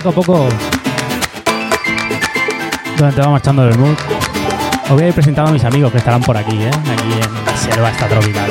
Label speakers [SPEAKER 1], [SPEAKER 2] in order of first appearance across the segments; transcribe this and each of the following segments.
[SPEAKER 1] poco a poco, durante va marchando el mood, os voy a ir presentando a mis amigos que estarán por aquí, ¿eh? aquí en la selva esta tropical.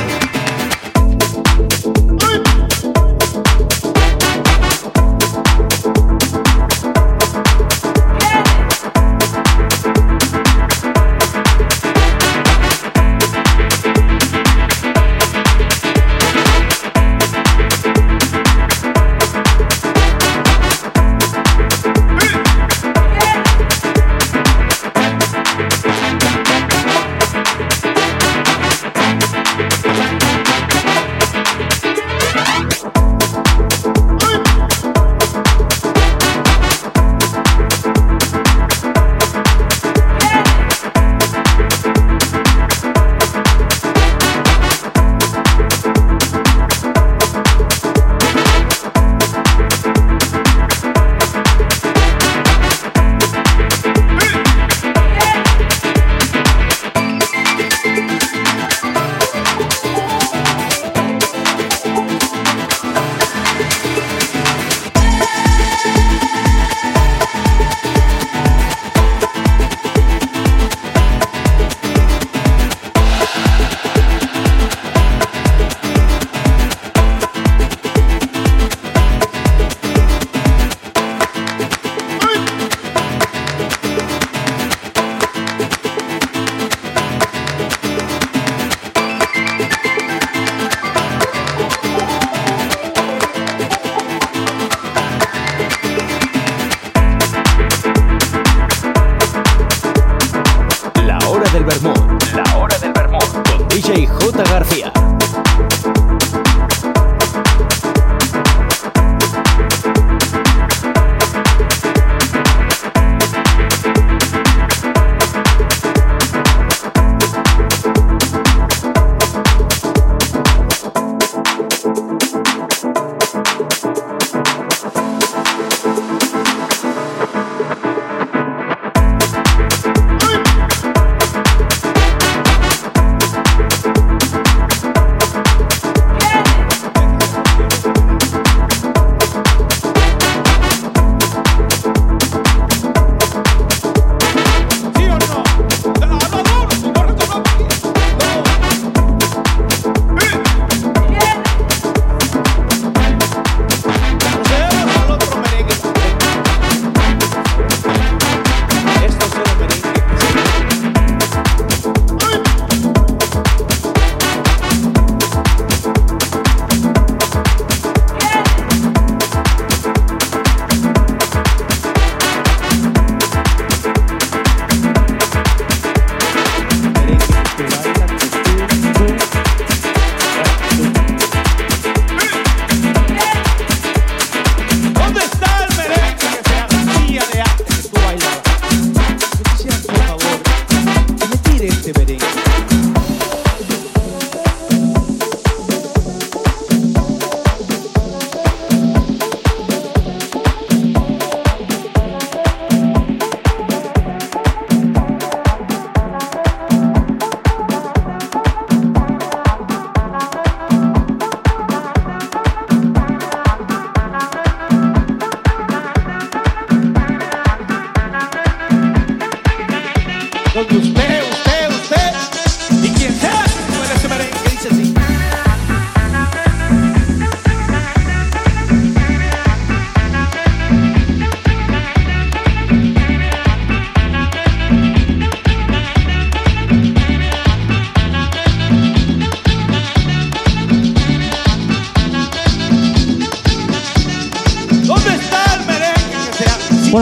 [SPEAKER 1] García.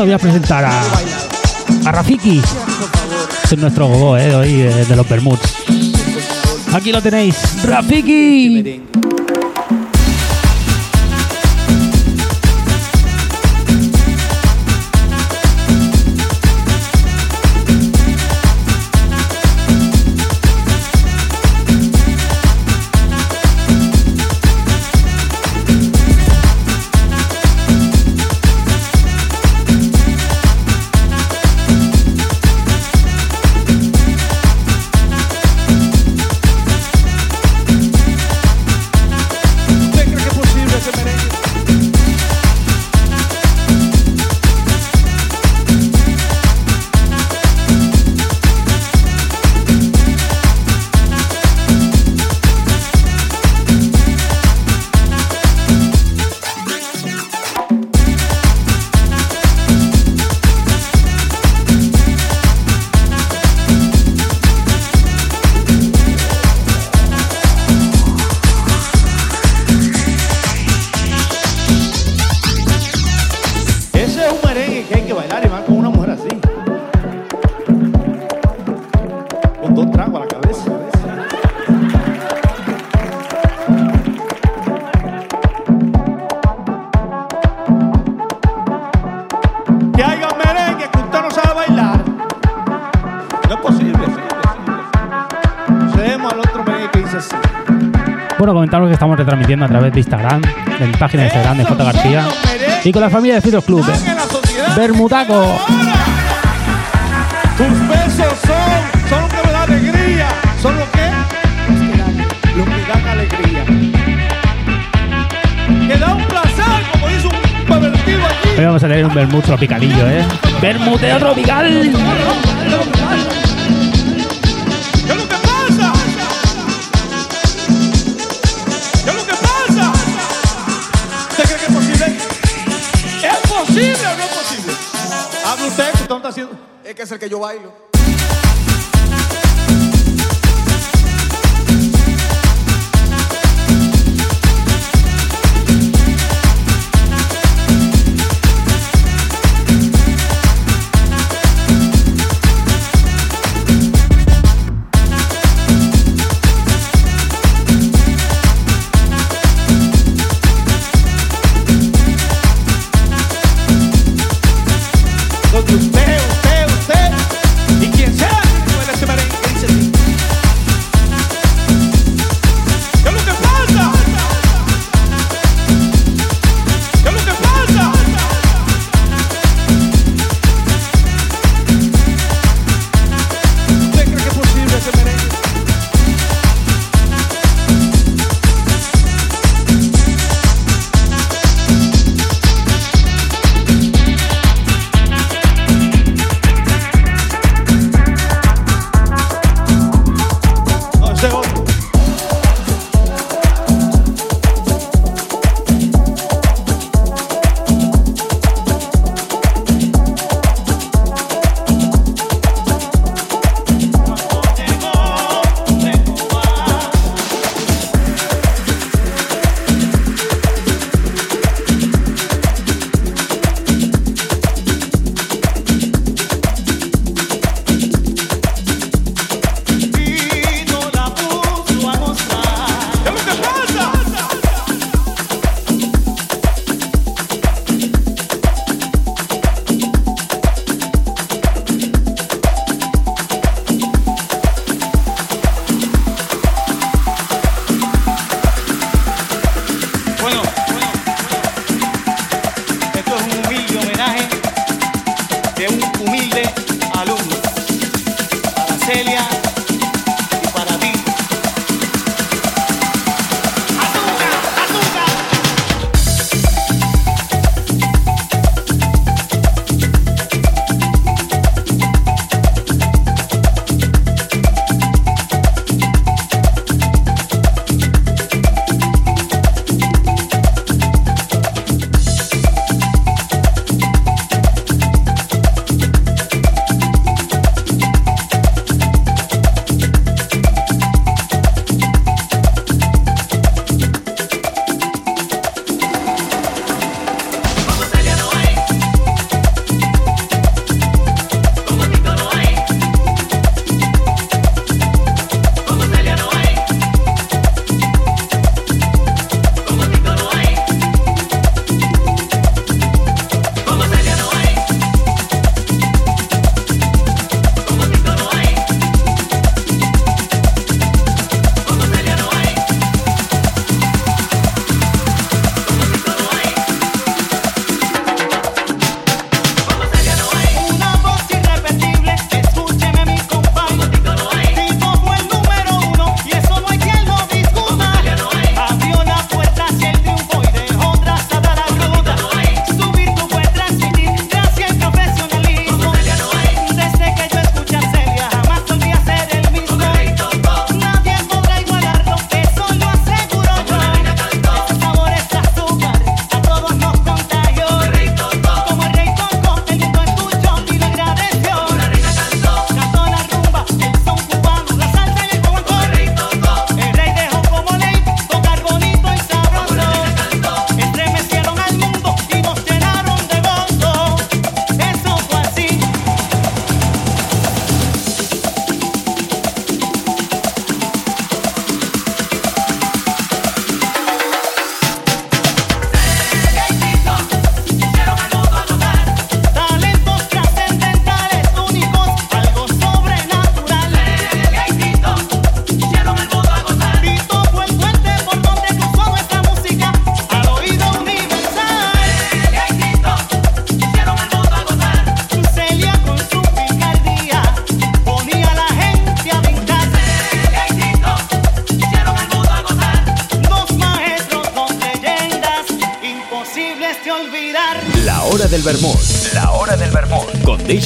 [SPEAKER 1] Voy a presentar a, a Rafiki. Es nuestro gogo eh, de hoy, eh, de los Bermuds. Aquí lo tenéis, Rafiki.
[SPEAKER 2] A través de Instagram, de mi página de Instagram de J. García. Y con la familia de Citos Club. Bermutaco.
[SPEAKER 1] Tus besos son, son me da alegría. ¿Son lo que? Lo que dan alegría. Que da un placer, como dice un pervertido allí.
[SPEAKER 2] Hoy vamos a tener un vermut tropicalillo, ¿eh? ¡Bermuteo tropical!
[SPEAKER 1] Es
[SPEAKER 3] el que yo bailo.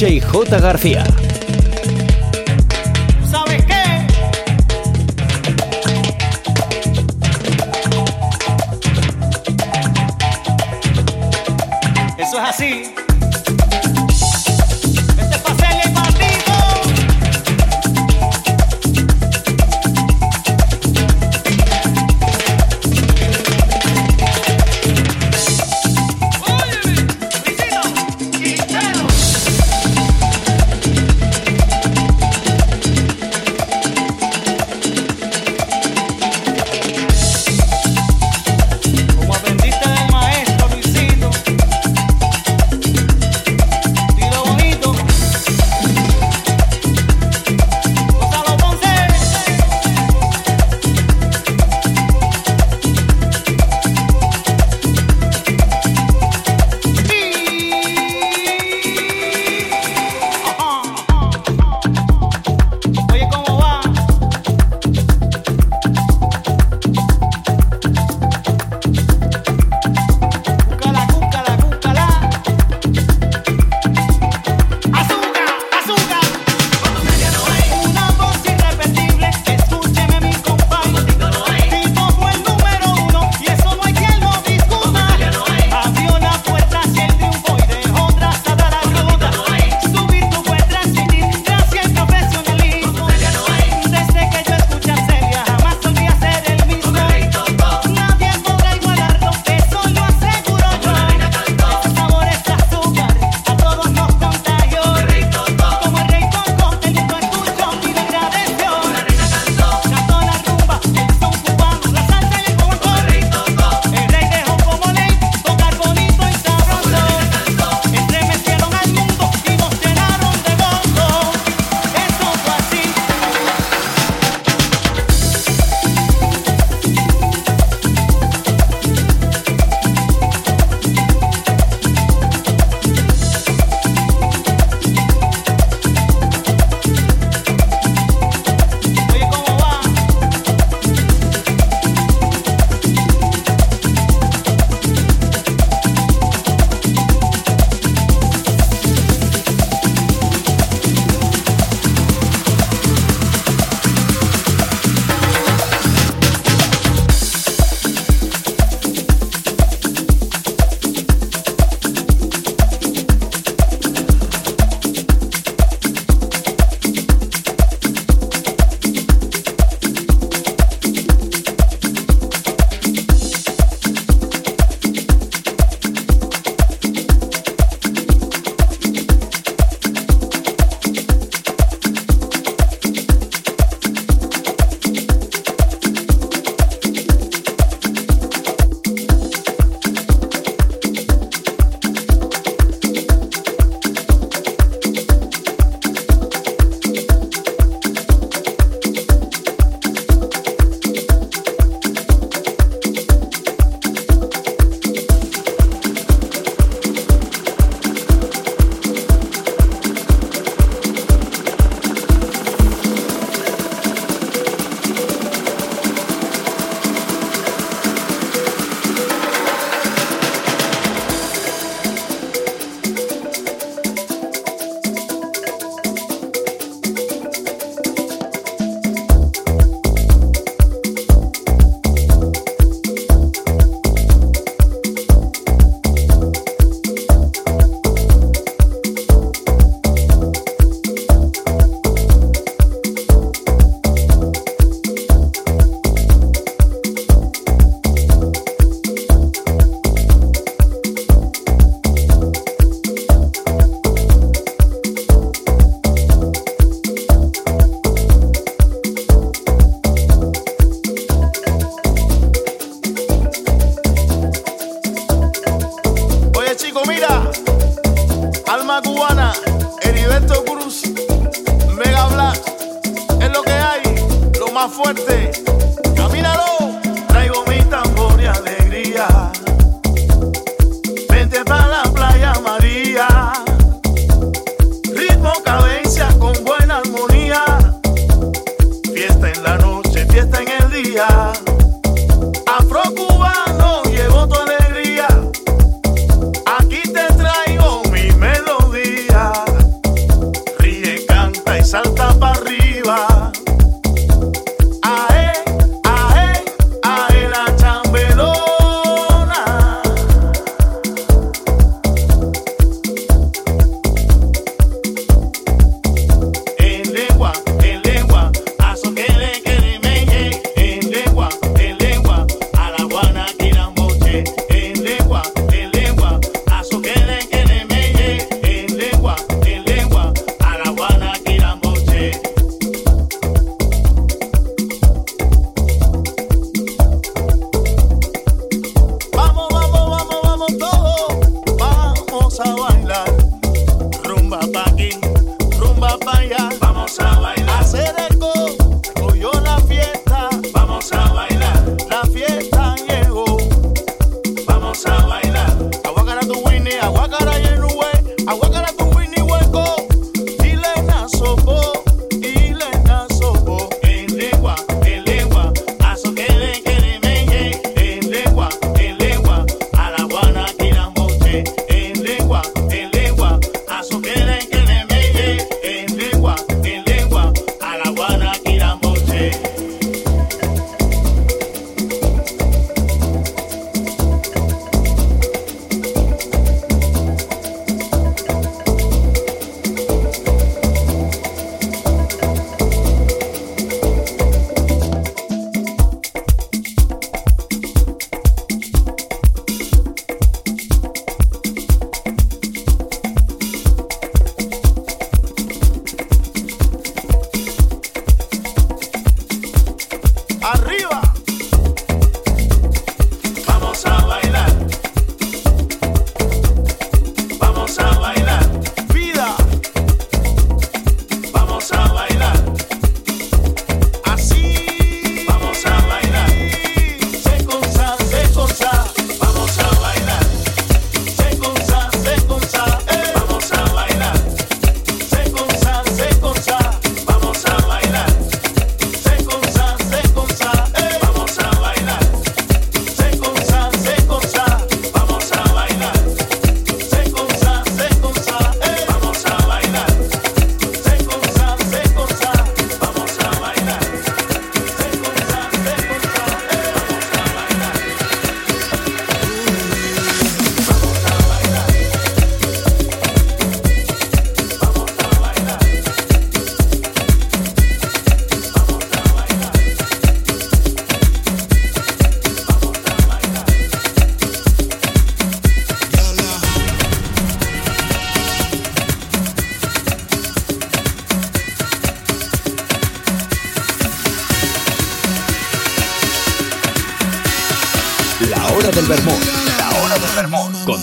[SPEAKER 4] Con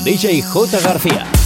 [SPEAKER 4] DJ J. García.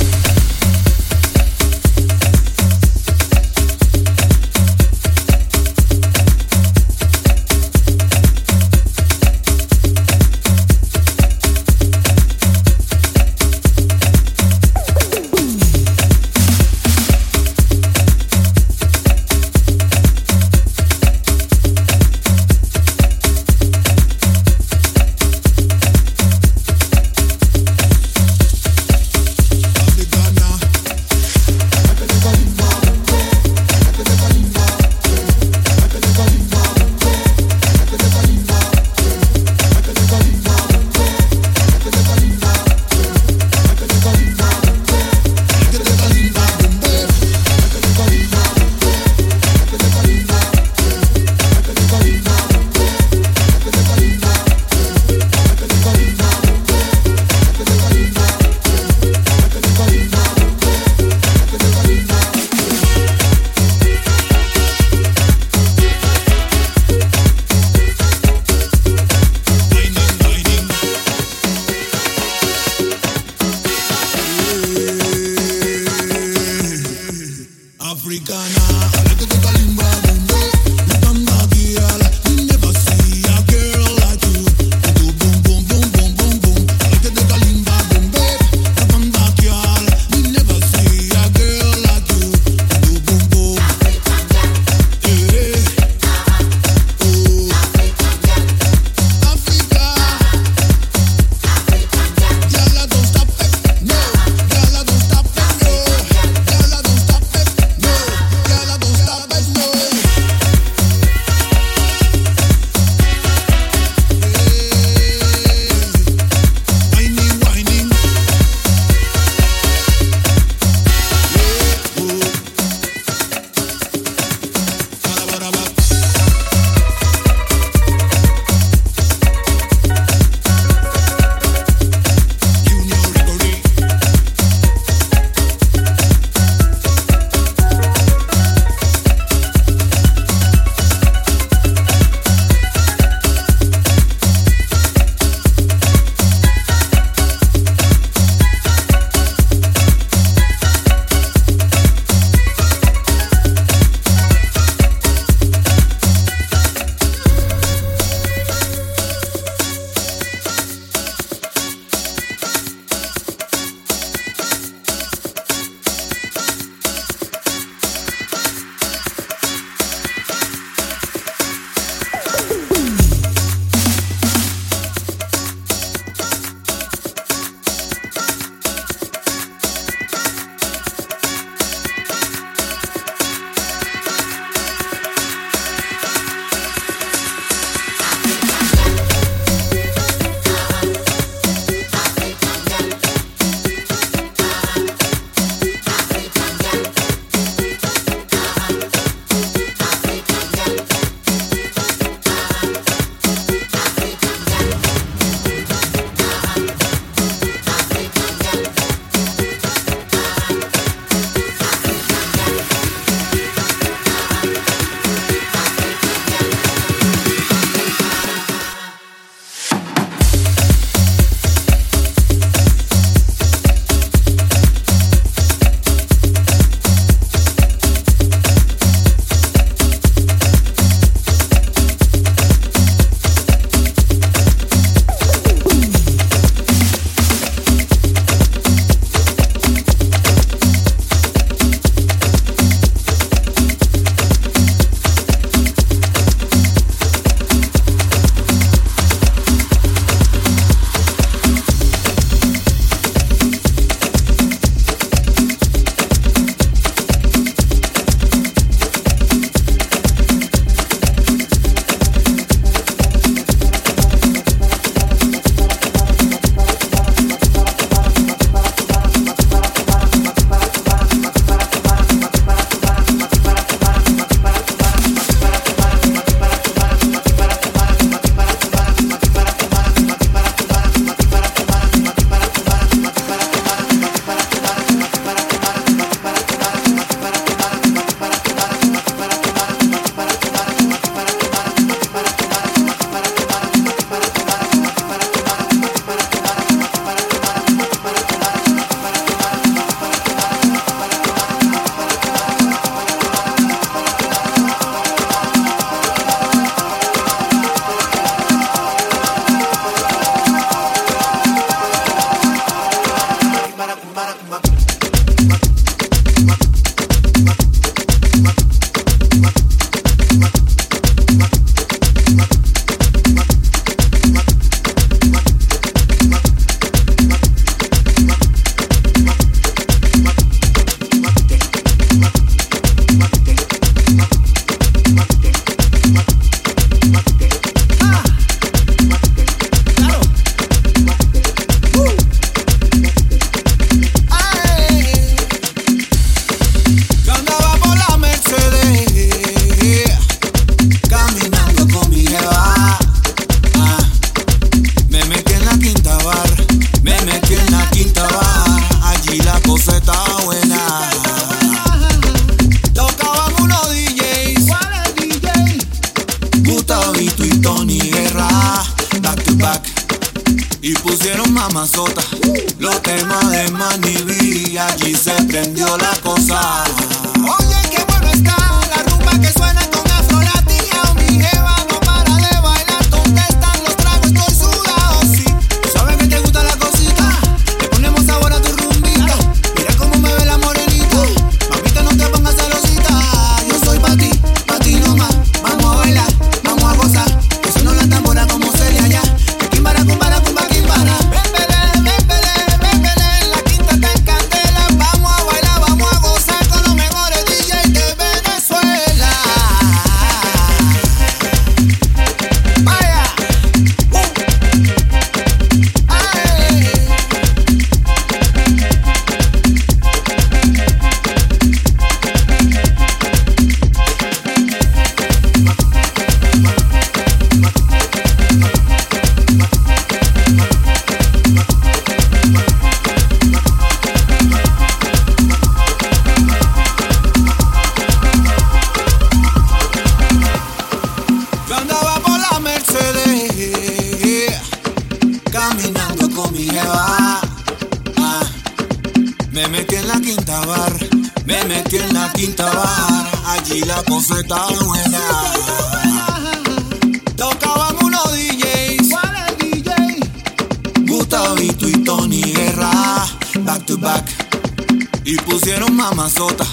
[SPEAKER 5] y
[SPEAKER 6] pusieron mamazota.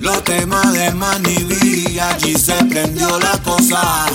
[SPEAKER 6] Los temas de Manny B, allí se prendió la cosa.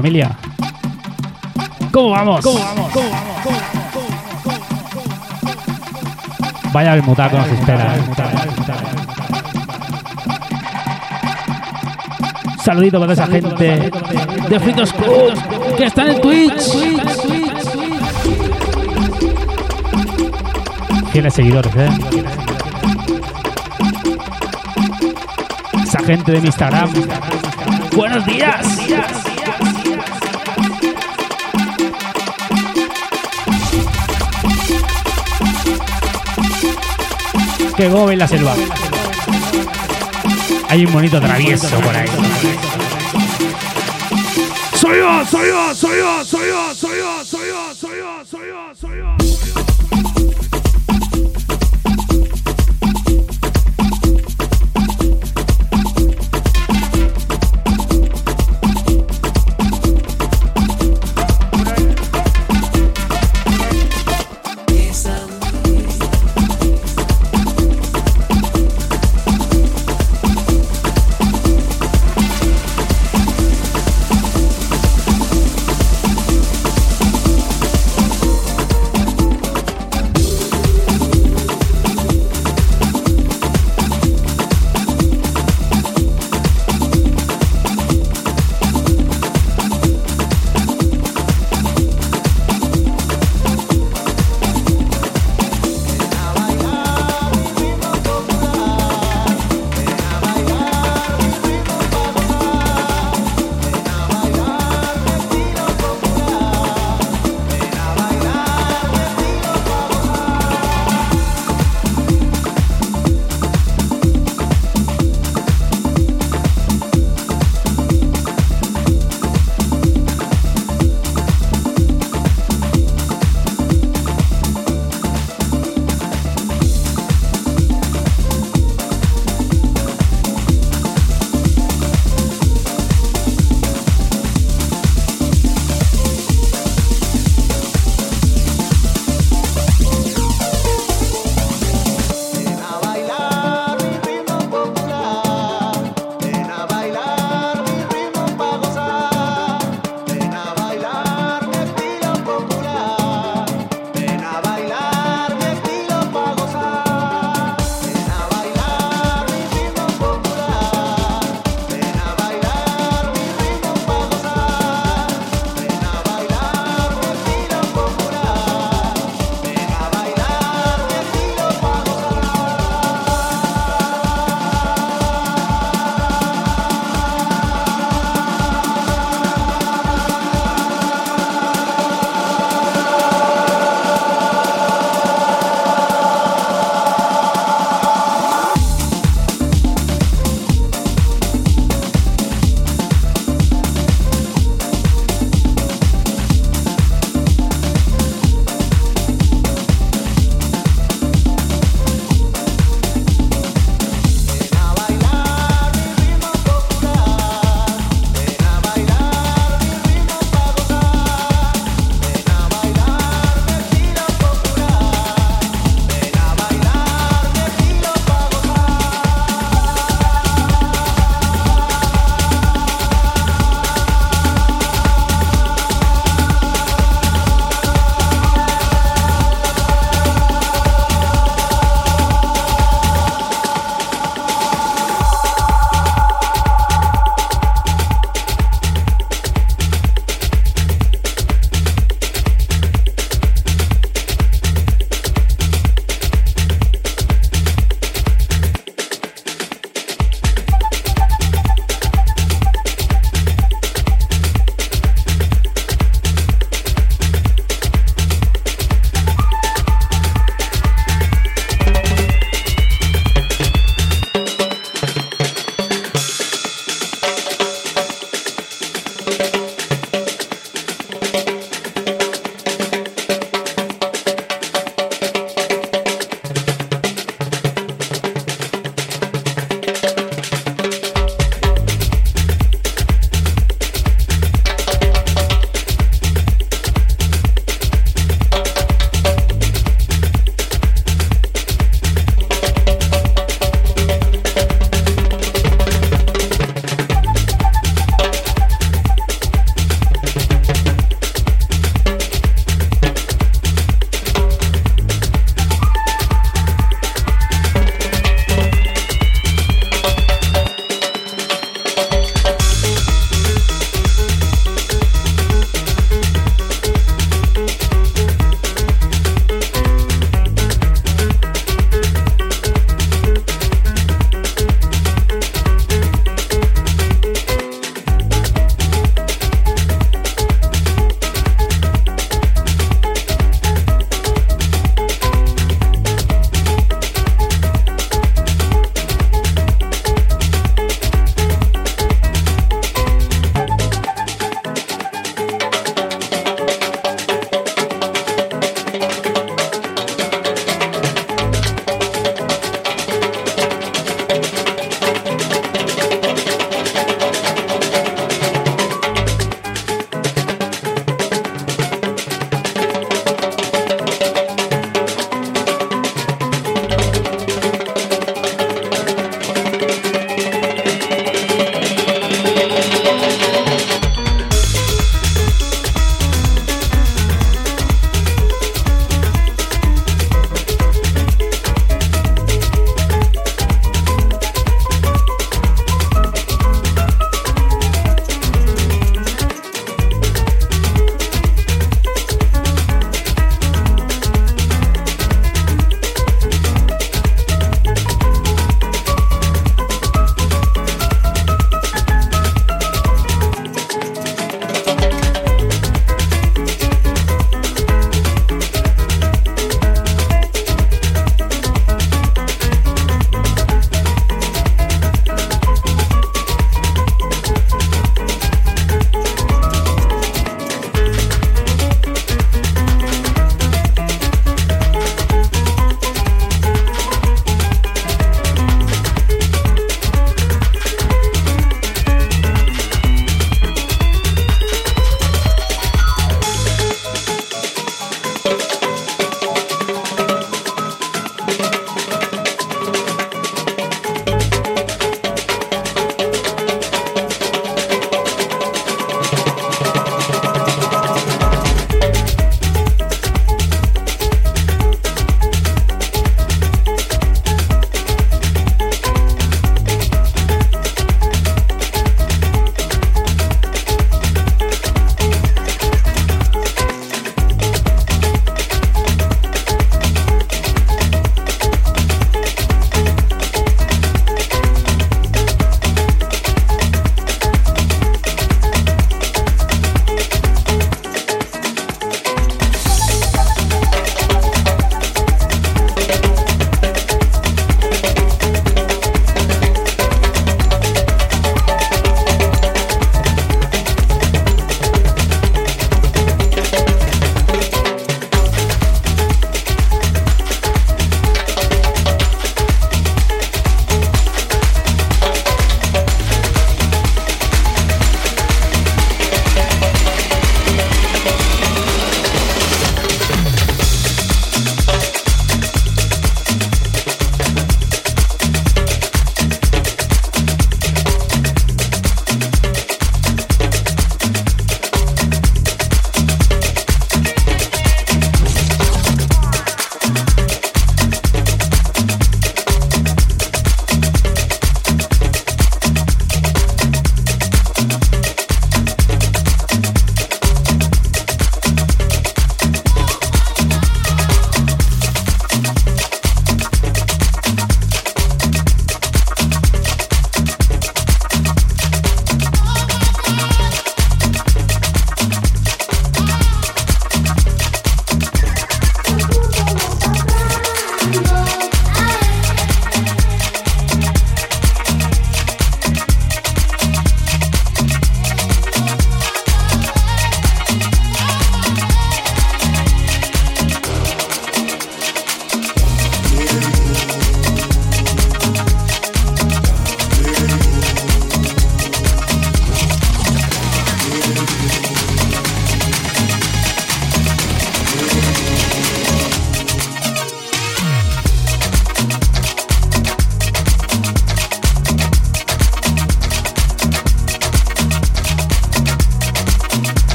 [SPEAKER 6] ¿Cómo
[SPEAKER 7] va, familia? ¿Cómo vamos? ¿Cómo vamos? Vaya el mutaco nos espera. eh. Saludito para esa gente de Fritos Club que está en Twitch. Tienes seguidores, ¿eh? Esa gente de mi Instagram. Buenos días. Gobe la selva. Hay un monito travieso por ahí. Soy yo, soy yo, soy yo,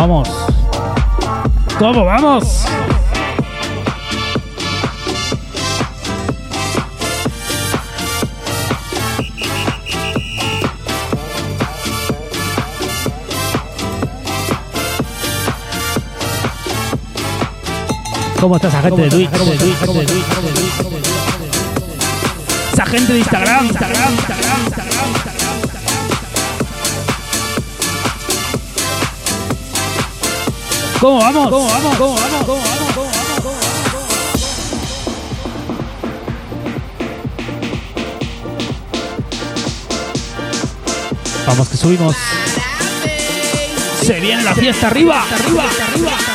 [SPEAKER 7] vamos? ¿Cómo vamos? ¿Cómo está esa gente de Twitch? Esa gente de Instagram, Instagram, Instagram, Instagram, Instagram. ¿Cómo vamos? ¿Cómo vamos? ¿Cómo vamos? ¿Cómo vamos? ¿Cómo vamos? ¿Cómo vamos? Vamos que subimos. Se viene la fiesta arriba, arriba, arriba.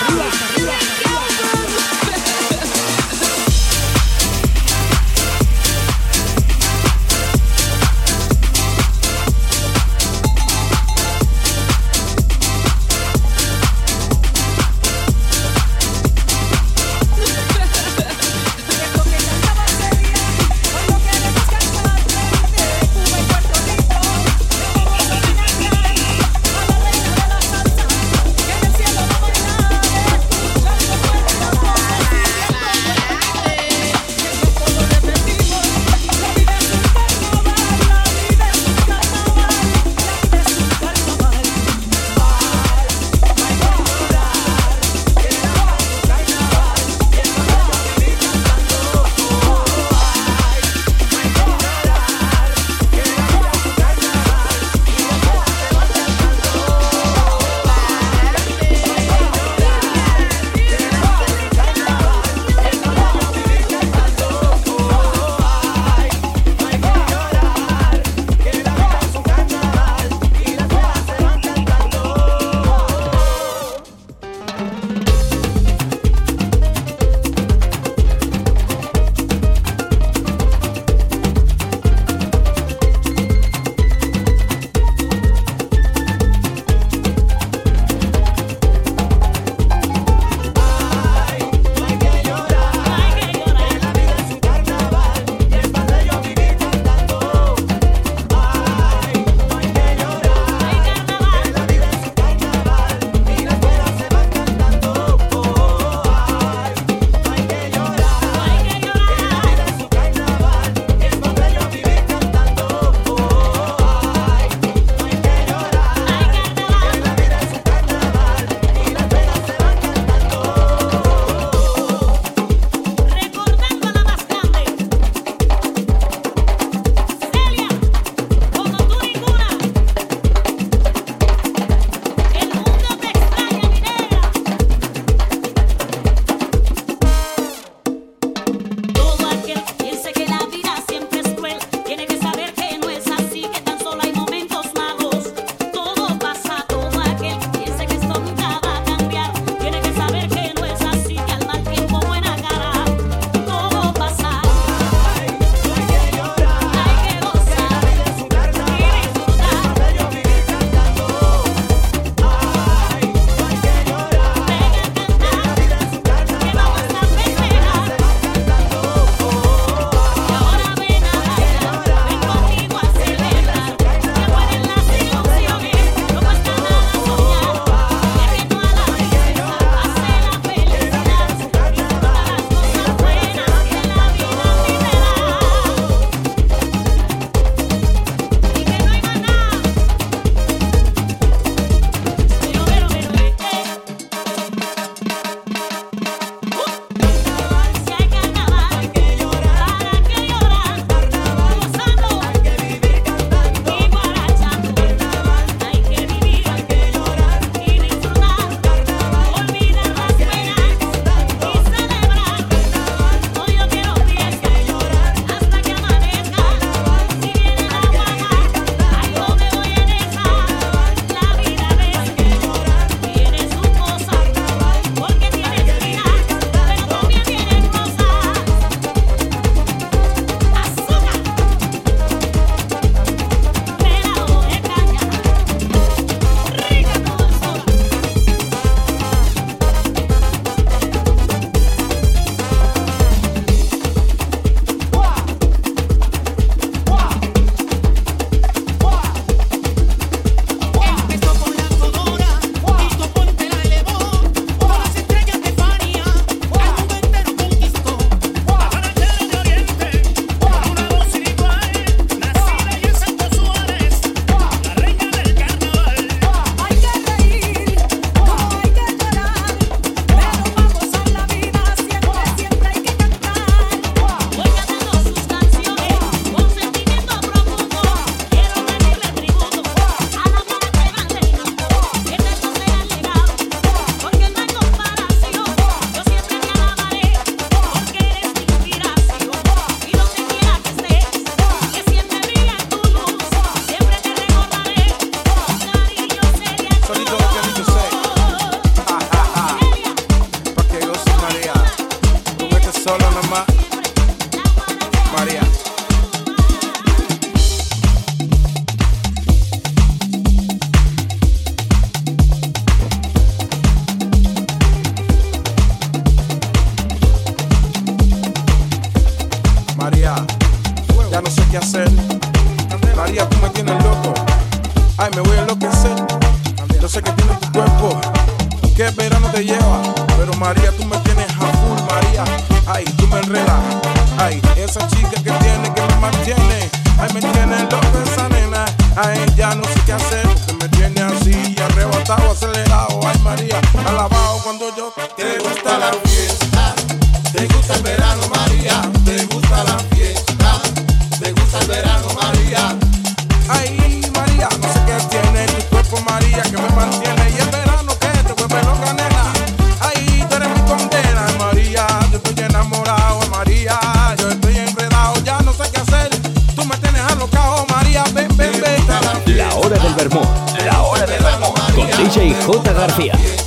[SPEAKER 8] J. García.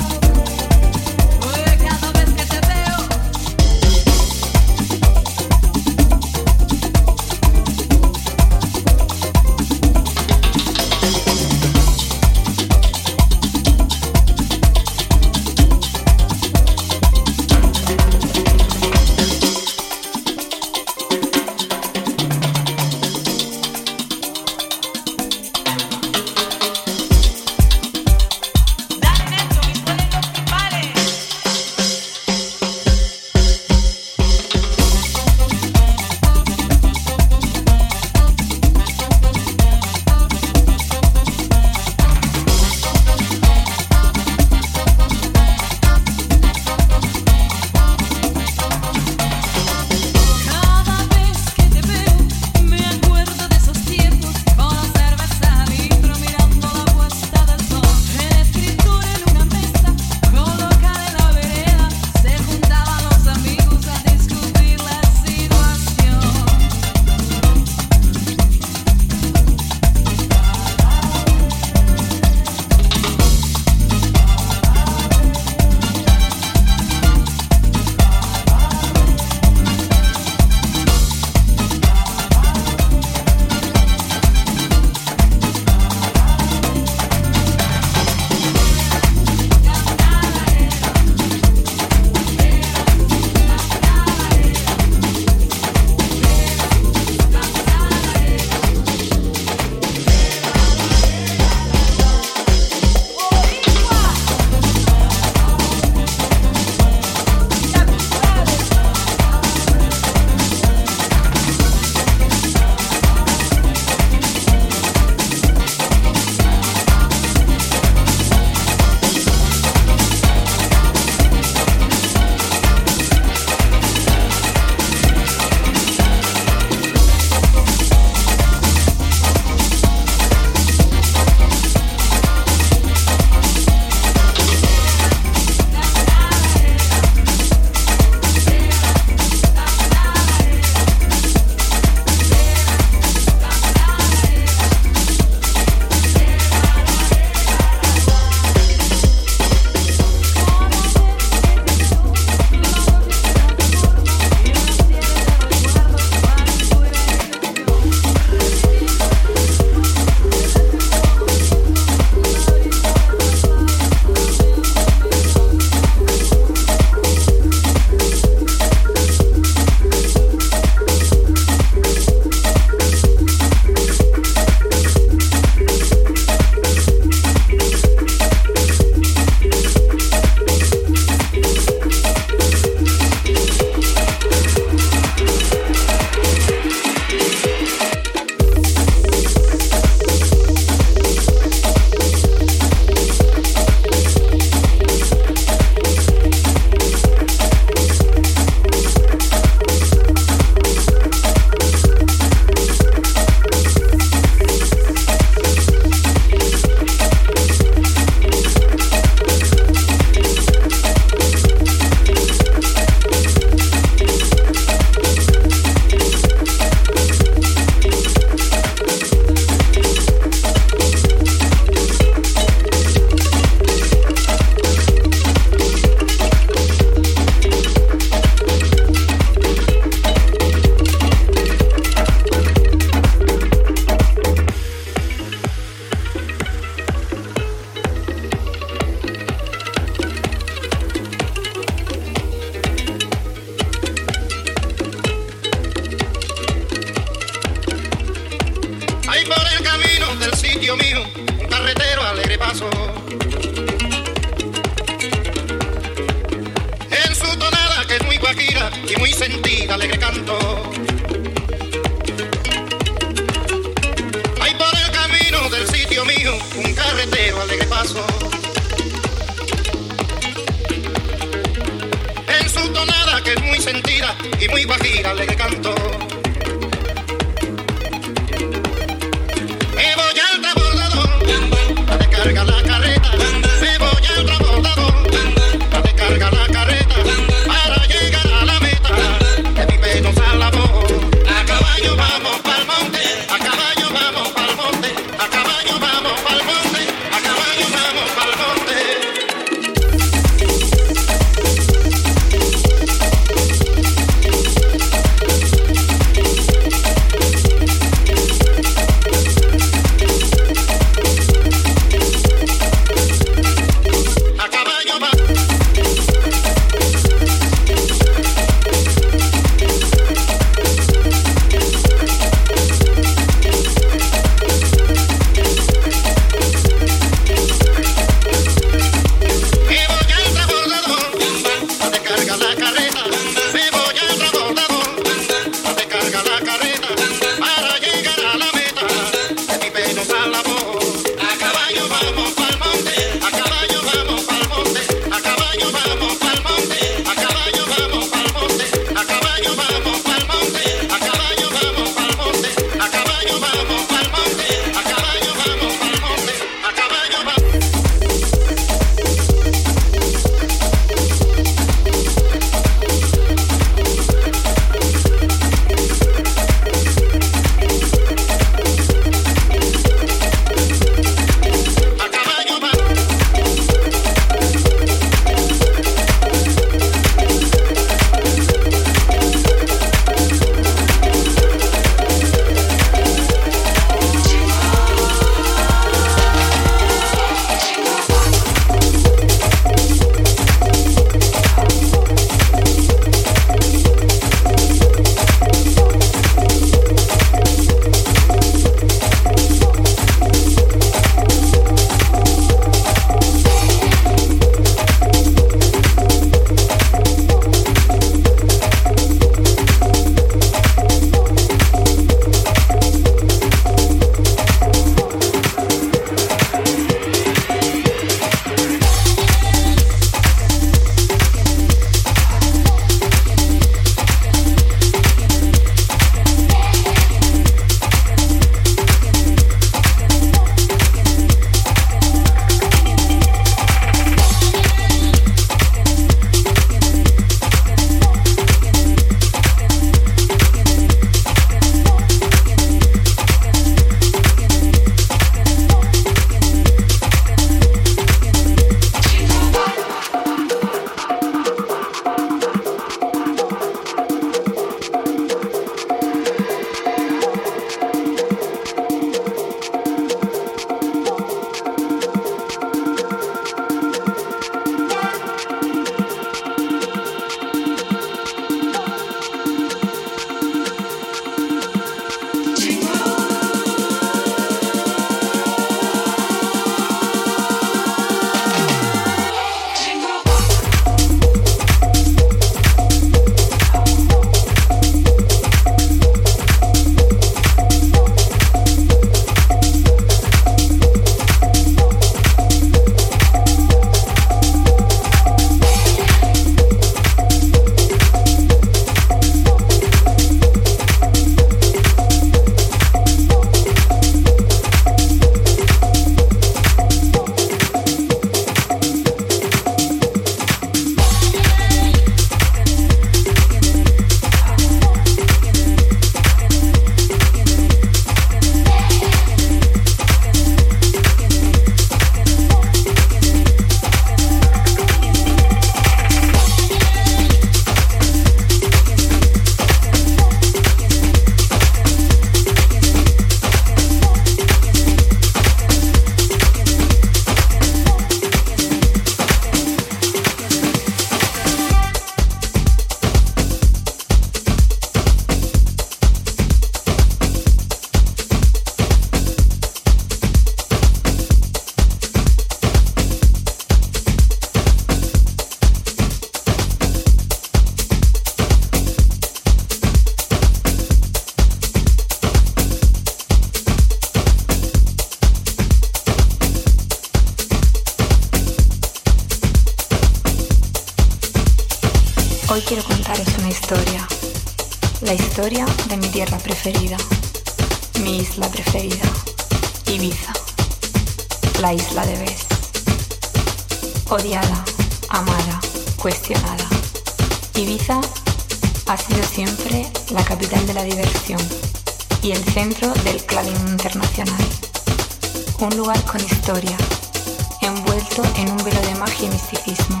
[SPEAKER 9] envuelto en un velo de magia y misticismo,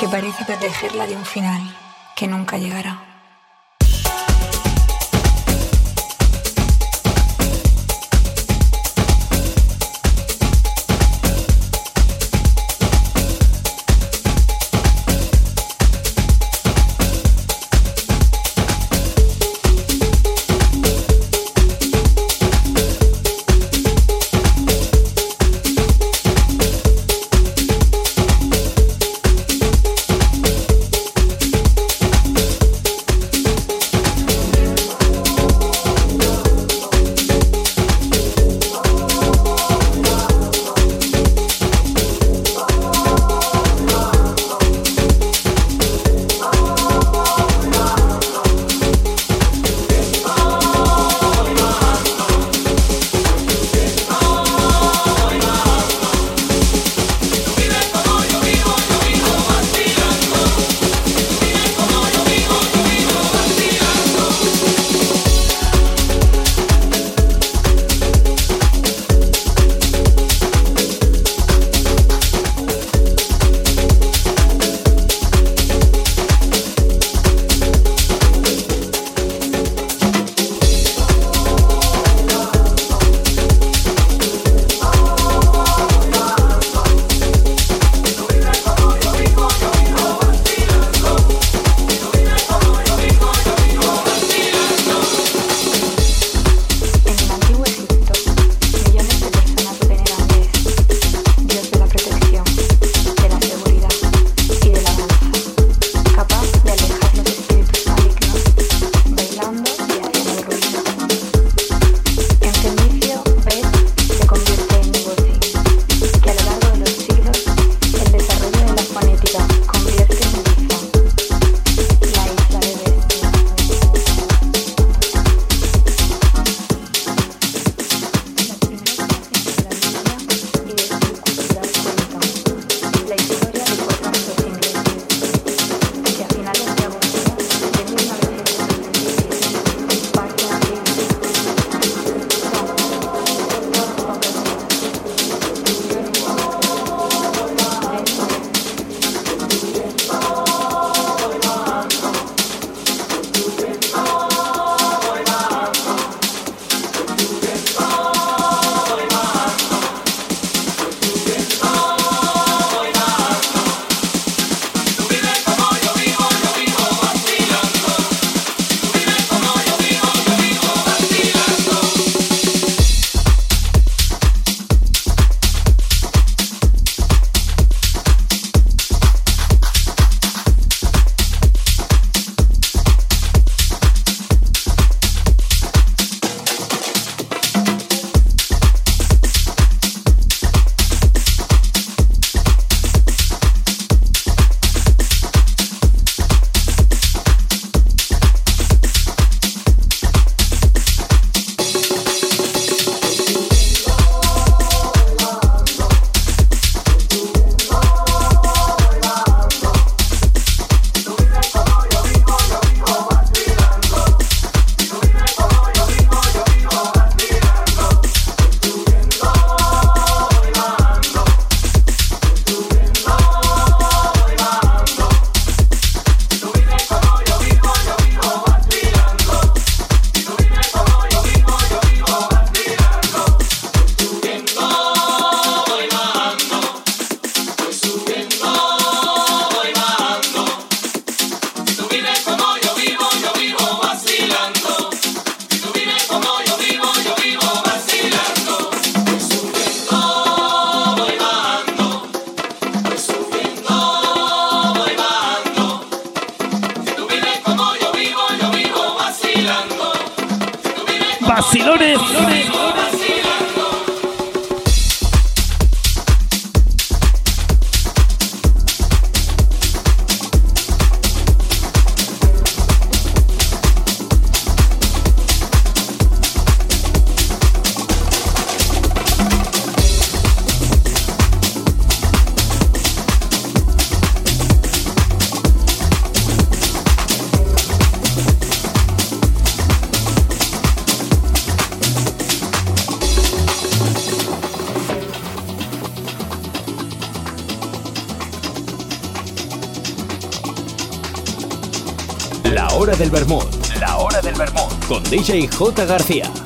[SPEAKER 9] que parece protegerla de un final que nunca llegará.
[SPEAKER 10] DJ J. García.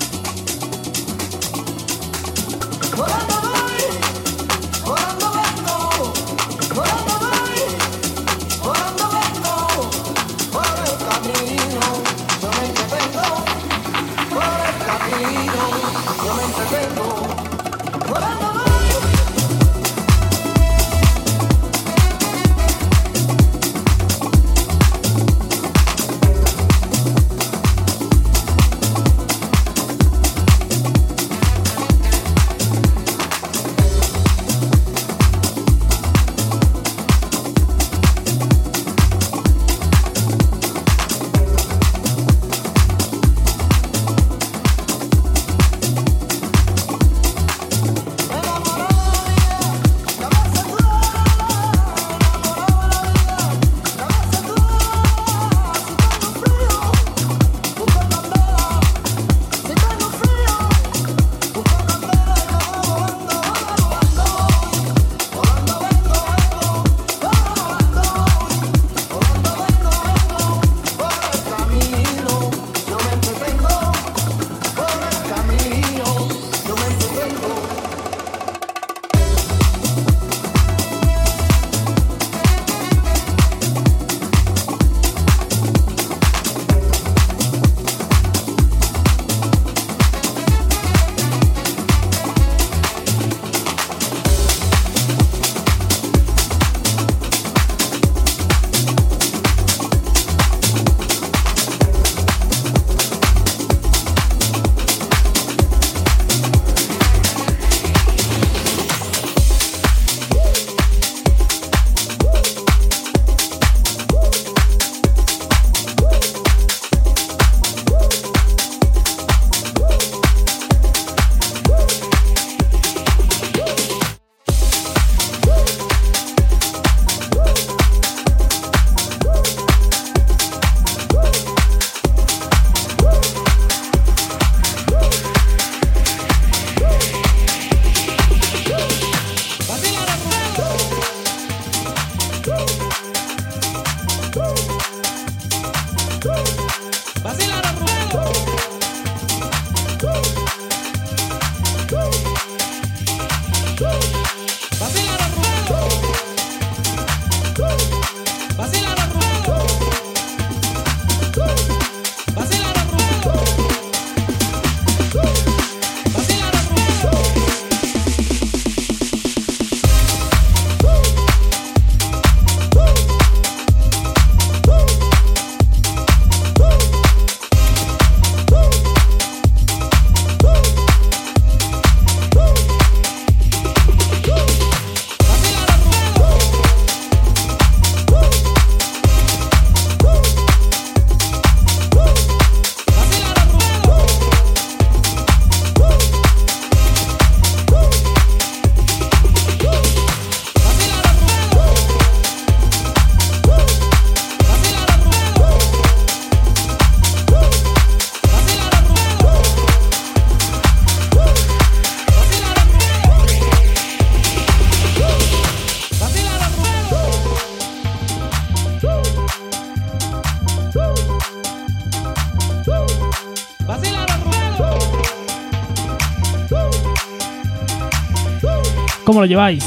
[SPEAKER 7] ¿Cómo lo lleváis?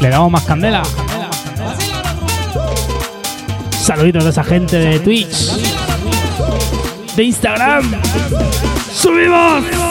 [SPEAKER 7] Le damos más candela. Saluditos de esa gente de Twitch. De Instagram. ¡Subimos!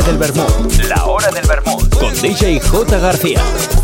[SPEAKER 11] Hora del vermut. La hora del vermut. Con DJ J. García.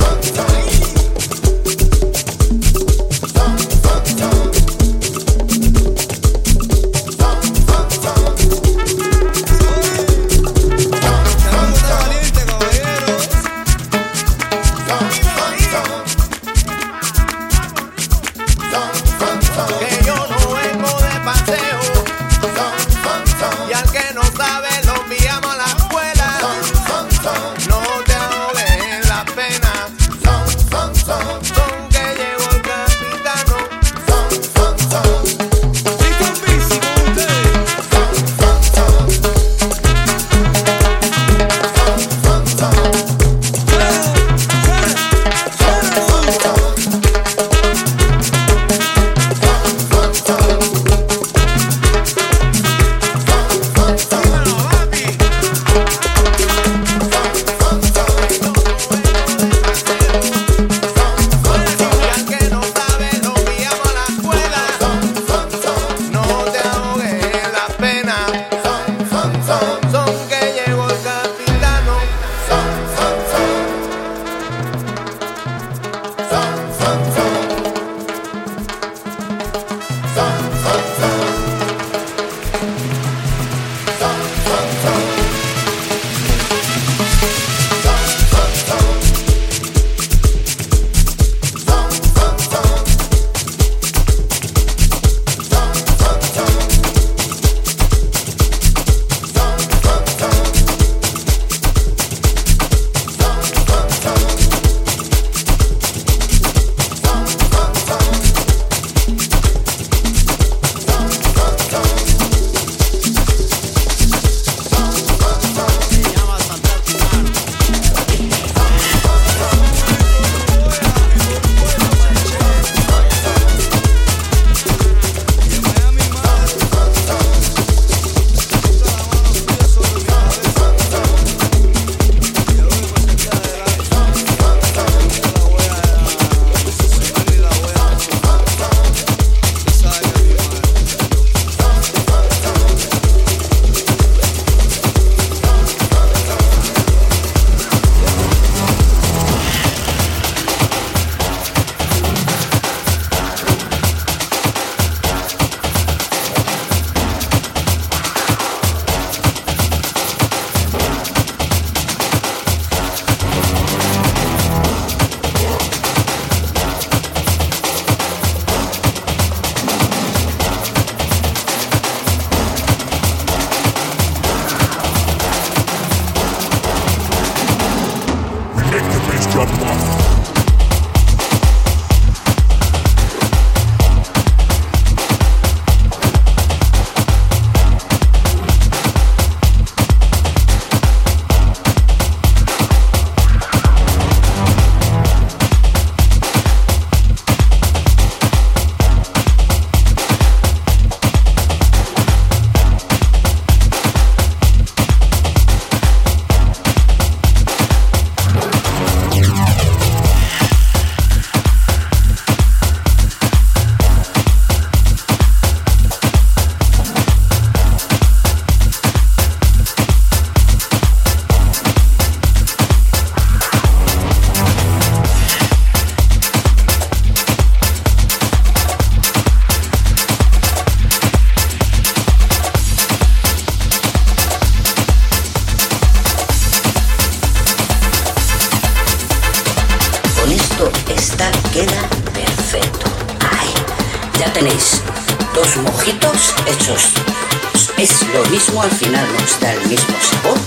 [SPEAKER 12] Lo
[SPEAKER 13] mismo, al final nos da el mismo sabor,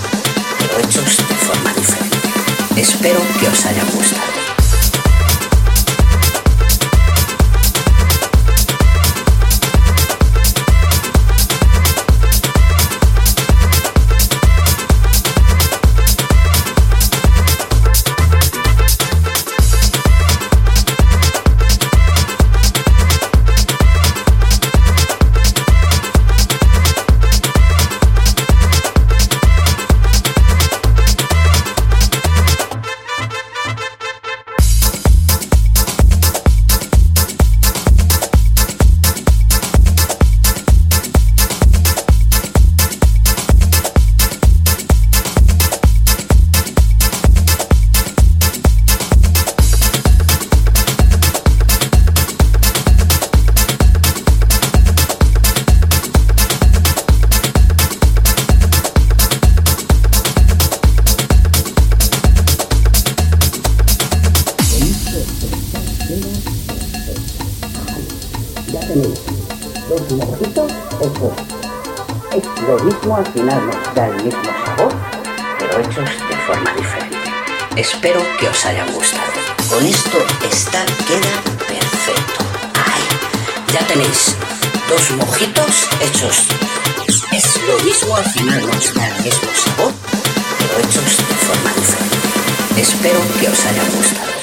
[SPEAKER 13] pero hechos de forma diferente. Espero que os haya gustado. Queda perfecto. ¡Ay! Ya tenéis dos mojitos hechos. Es lo mismo, al final nos da el mismo sabor, pero hechos de forma diferente. Espero que os hayan gustado.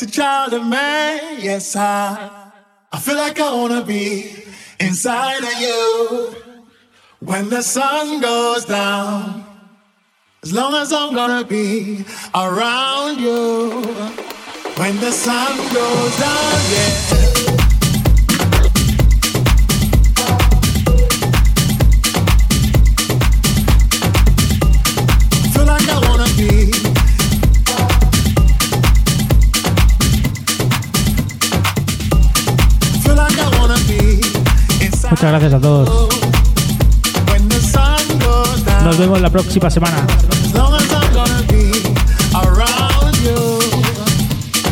[SPEAKER 14] It's a child of man, yes, I. I feel like I wanna be inside of you when the sun goes down. As long as I'm gonna be around you when the sun goes down, yeah.
[SPEAKER 1] gracias a todos. Nos vemos la próxima semana.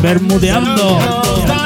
[SPEAKER 1] Bermudeando.